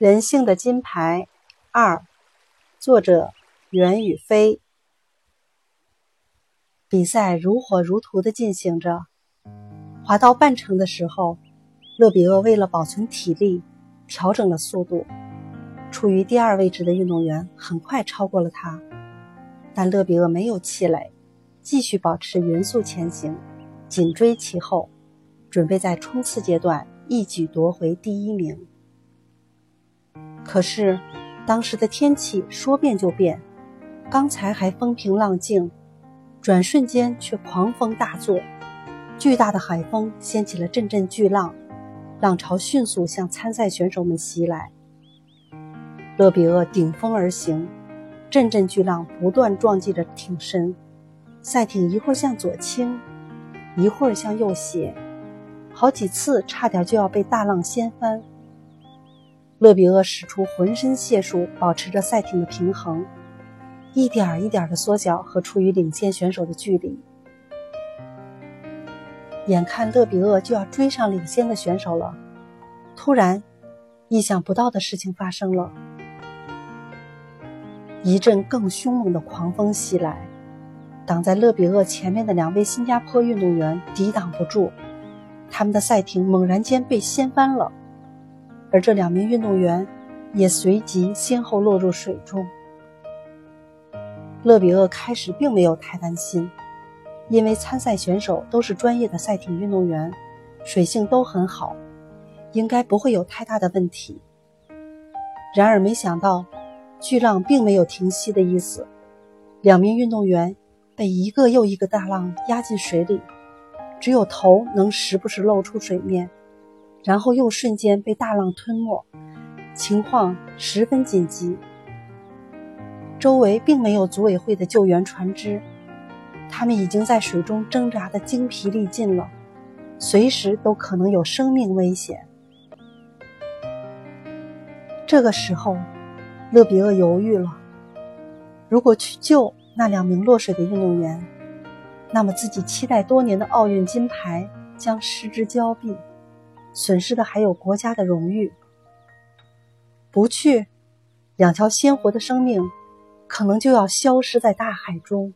人性的金牌二，作者袁宇飞。比赛如火如荼的进行着，滑到半程的时候，勒比厄为了保存体力，调整了速度。处于第二位置的运动员很快超过了他，但勒比厄没有气馁，继续保持匀速前行，紧追其后，准备在冲刺阶段一举夺回第一名。可是，当时的天气说变就变，刚才还风平浪静，转瞬间却狂风大作，巨大的海风掀起了阵阵巨浪，浪潮迅速向参赛选手们袭来。勒比厄顶风而行，阵阵巨浪不断撞击着艇身，赛艇一会儿向左倾，一会儿向右斜，好几次差点就要被大浪掀翻。勒比厄使出浑身解数，保持着赛艇的平衡，一点一点的缩小和处于领先选手的距离。眼看勒比厄就要追上领先的选手了，突然，意想不到的事情发生了，一阵更凶猛的狂风袭来，挡在勒比厄前面的两位新加坡运动员抵挡不住，他们的赛艇猛然间被掀翻了。而这两名运动员也随即先后落入水中。勒比厄开始并没有太担心，因为参赛选手都是专业的赛艇运动员，水性都很好，应该不会有太大的问题。然而，没想到巨浪并没有停息的意思，两名运动员被一个又一个大浪压进水里，只有头能时不时露出水面。然后又瞬间被大浪吞没，情况十分紧急。周围并没有组委会的救援船只，他们已经在水中挣扎的精疲力尽了，随时都可能有生命危险。这个时候，勒比厄犹豫了：如果去救那两名落水的运动员，那么自己期待多年的奥运金牌将失之交臂。损失的还有国家的荣誉。不去，两条鲜活的生命可能就要消失在大海中。